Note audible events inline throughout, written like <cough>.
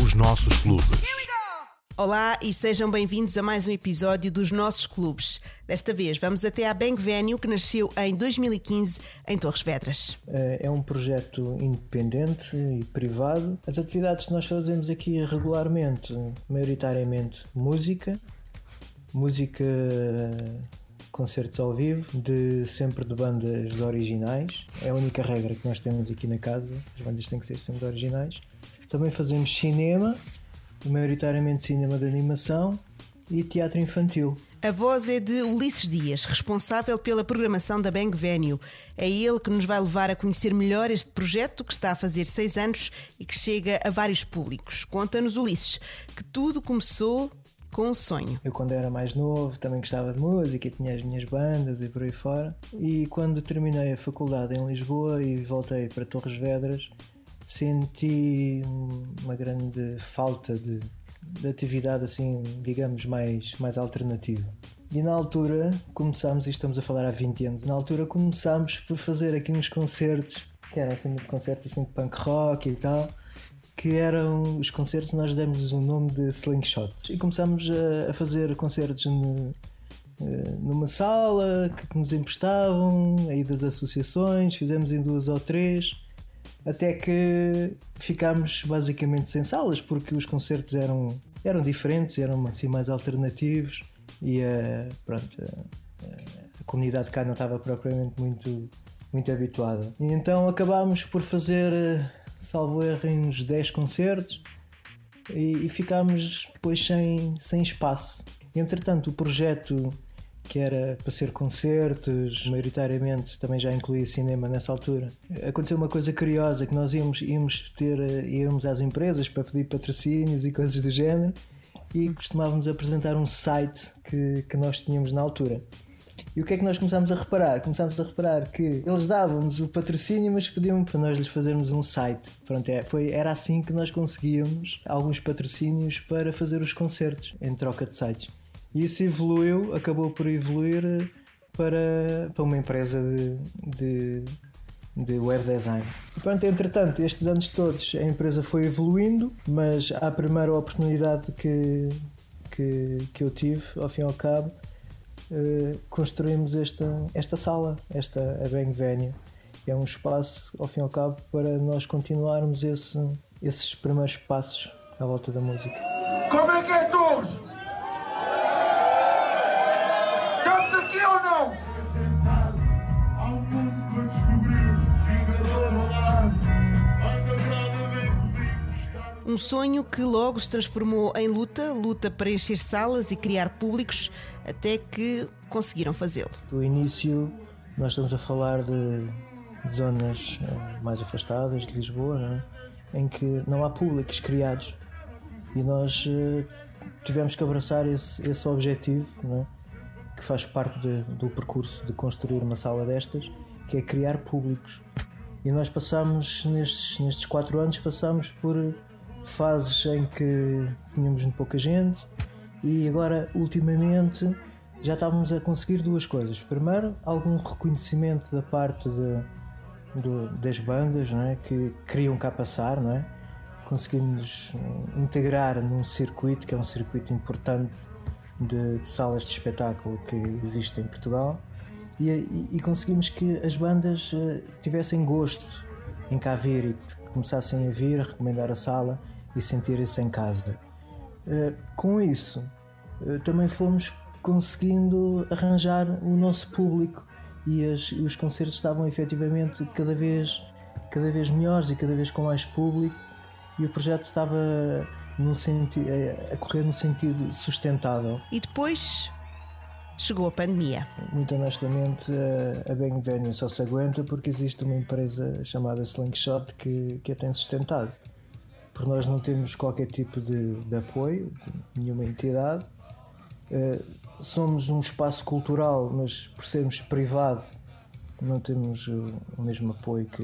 Os nossos clubes. Olá e sejam bem-vindos a mais um episódio dos nossos clubes. Desta vez vamos até à Bank Venue, que nasceu em 2015 em Torres Vedras. Eh, É um projeto independente e privado. As atividades que nós fazemos aqui regularmente, maioritariamente música, música, concertos ao vivo, de sempre de bandas originais. É a única regra que nós temos aqui na casa. As bandas têm que ser sempre originais. Também fazemos cinema, maioritariamente cinema de animação e teatro infantil. A voz é de Ulisses Dias, responsável pela programação da Bang Venue. É ele que nos vai levar a conhecer melhor este projeto que está a fazer seis anos e que chega a vários públicos. Conta-nos, Ulisses, que tudo começou com um sonho. Eu, quando era mais novo, também gostava de música e tinha as minhas bandas e por aí fora. E quando terminei a faculdade em Lisboa e voltei para Torres Vedras, senti uma grande falta de, de atividade, assim, digamos, mais, mais alternativa. E na altura começámos, e estamos a falar há 20 anos, na altura começámos por fazer aqui uns concertos, que eram assim, concertos assim de punk rock e tal que eram os concertos, nós demos o nome de Slingshot. E começámos a, a fazer concertos no- eh, numa sala que nos emprestavam, aí das associações, fizemos em duas ou três, até que ficámos basicamente sem salas, porque os concertos eram, eram diferentes, eram assim mais alternativos e eh, pronto, eh, a comunidade cá não estava propriamente muito, muito habituada. E então acabámos por fazer, eh, salvo erro, uns 10 concertos e, e ficámos depois sem, sem espaço. Entretanto, o projeto que era para ser concertos, maioritariamente também já incluía cinema nessa altura. Aconteceu uma coisa curiosa que nós íamos, íamos ter, eh, íamos às empresas para pedir patrocínios e coisas do género e costumávamos apresentar um site que, que nós tínhamos na altura. E o que é que nós começámos a reparar? Começámos a reparar que eles davam-nos o patrocínio, mas pediam para nós lhes fazermos um site. Pronto, é, foi, era assim que nós conseguíamos alguns patrocínios para fazer os concertos, em troca de sites. E isso evoluiu, acabou por evoluir eh, para, para uma empresa de, de, de web design. E pronto, entretanto, estes anos todos a empresa foi evoluindo, mas a primeira oportunidade que, que, que eu tive, ao fim e ao cabo, eh, construímos esta, esta sala, esta a Bang Venue. É um espaço, ao fim e ao cabo, para nós continuarmos esse, esses primeiros passos à volta da música. Como é que é, Torres? Ver comigo buscar. Um sonho que logo se transformou em luta luta para encher salas e criar públicos até que conseguiram fazê-lo. Do início, nós estamos a falar de, de zonas eh, mais afastadas de Lisboa, não é? em que não há públicos criados. E nós eh, tivemos que abraçar esse, esse objetivo, não é? Que faz parte de- do percurso de construir uma sala destas, que é criar públicos. E nós passamos, nestes, nestes quatro anos, passamos por fases em que tínhamos muito pouca gente e agora, ultimamente, já estávamos a conseguir duas coisas. Primeiro, algum reconhecimento da parte de- do- das bandas não é? que queriam cá passar, não é? conseguimos integrar num circuito que é um circuito importante de, de salas de espetáculo que existe em Portugal e, e- conseguimos que as bandas eh, tivessem gosto em cá vir e que começassem a vir, a recomendar a sala e sentirem-se em casa. Eh, com isso, eh, também fomos conseguindo arranjar o nosso público e, as- os concertos estavam efetivamente cada vez, cada vez melhores e cada vez com mais público e o projeto estava num senti a- correr num sentido sustentável. E depois chegou a pandemia. Muito honestamente, a- Bang só se aguenta porque existe uma empresa chamada Slingshot que, que a tem sustentado. Por nós não temos qualquer tipo de, de apoio, de nenhuma entidade. Eh, somos um espaço cultural, mas por sermos privado, não temos o, o mesmo apoio que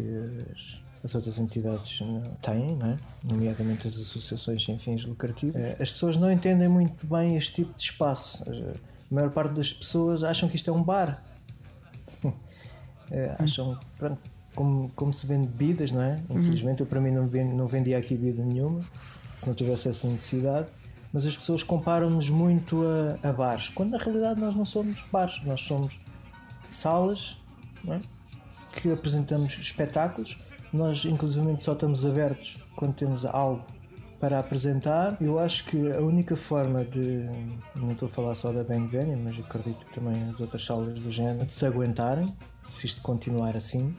as, as outras entidades não têm, não é? nomeadamente as associações sem fins lucrativos. Eh, As pessoas não entendem muito bem este tipo de espaço. Eh, A maior parte das pessoas acham que isto é um bar. <laughs> Eh, acham, pronto, como, como se vende bebidas, não é? Infelizmente, eu para mim não, não vendia aqui bebida nenhuma, se não tivesse essa necessidade. Mas as pessoas comparam-nos muito a, a bares, quando na realidade nós não somos bares, nós somos salas é? que apresentamos espetáculos. Nós, inclusivamente, só estamos abertos quando temos algo para apresentar. Eu acho que a única forma de, não estou a falar só da Bang Venue, mas acredito que também as outras salas do género, de se aguentarem, se isto continuar assim,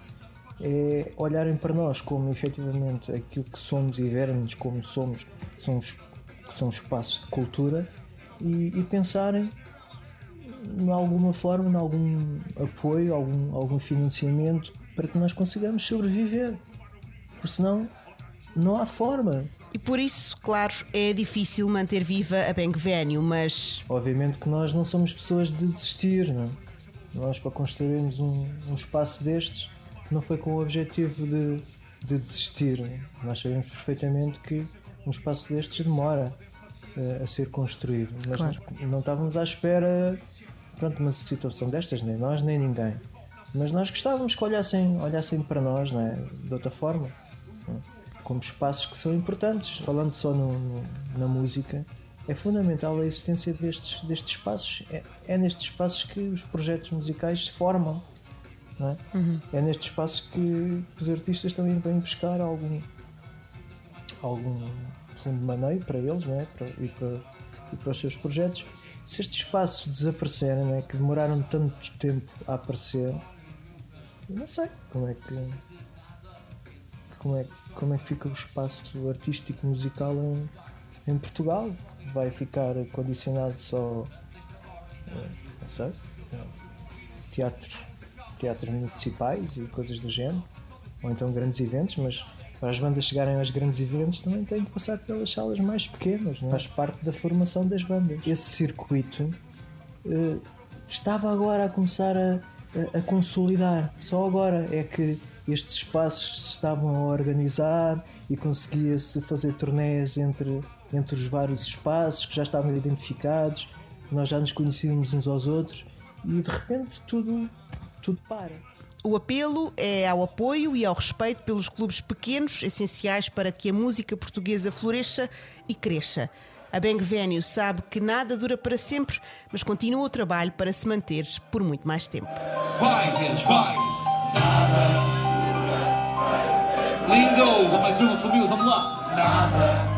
é olharem para nós como efetivamente aquilo que somos e verem-nos como somos, são os, que são espaços de cultura, e, e pensarem em alguma forma, em algum apoio, algum, algum financiamento para que nós consigamos sobreviver. Porque senão não há forma. E por isso, claro, é difícil manter viva a Bang Venue, mas Obviamente que nós não somos pessoas de desistir, não é? Nós para construirmos um, um espaço destes não foi com o objetivo de, de desistir. não é? Nós sabemos perfeitamente que um espaço destes demora eh, a ser construído. Mas Claro. não, não estávamos à espera pronto, de uma situação destas, nem nós nem ninguém. Mas nós gostávamos que olhassem, olhassem para nós não é? de outra forma. é? Como espaços que são importantes. Falando só no- no- na música, é fundamental a existência destes, destes espaços. É, é nestes espaços que os projetos musicais se formam. não é? É nestes espaços que os artistas também vêm buscar algum, algum fundo de maneio para eles não é? para, e, para, e para os seus projetos. Se estes espaços desaparecerem, é? que demoraram tanto tempo a aparecer, não sei como é que como é, como é que fica o espaço artístico musical em, em Portugal. Vai ficar condicionado só eh, não sei teatros, teatros municipais e coisas do género, ou então grandes eventos, mas para as bandas chegarem aos grandes eventos também têm que passar pelas salas mais pequenas, não é? faz parte da formação das bandas. Esse circuito eh, estava agora a começar a, a- a consolidar. Só agora é que estes espaços se estavam a organizar e conseguia-se fazer turnés entre, entre os vários espaços que já estavam identificados, nós já nos conhecíamos uns aos outros e de repente tudo, tudo para. o apelo é ao apoio e ao respeito pelos clubes pequenos, essenciais para que a música portuguesa floresça e cresça. A Bang Venue sabe que nada dura para sempre, mas continua o trabalho para se manter por muito mais tempo. Vai, Vênus, vai! Lindos! A mais uma família, vamos lá! Nada!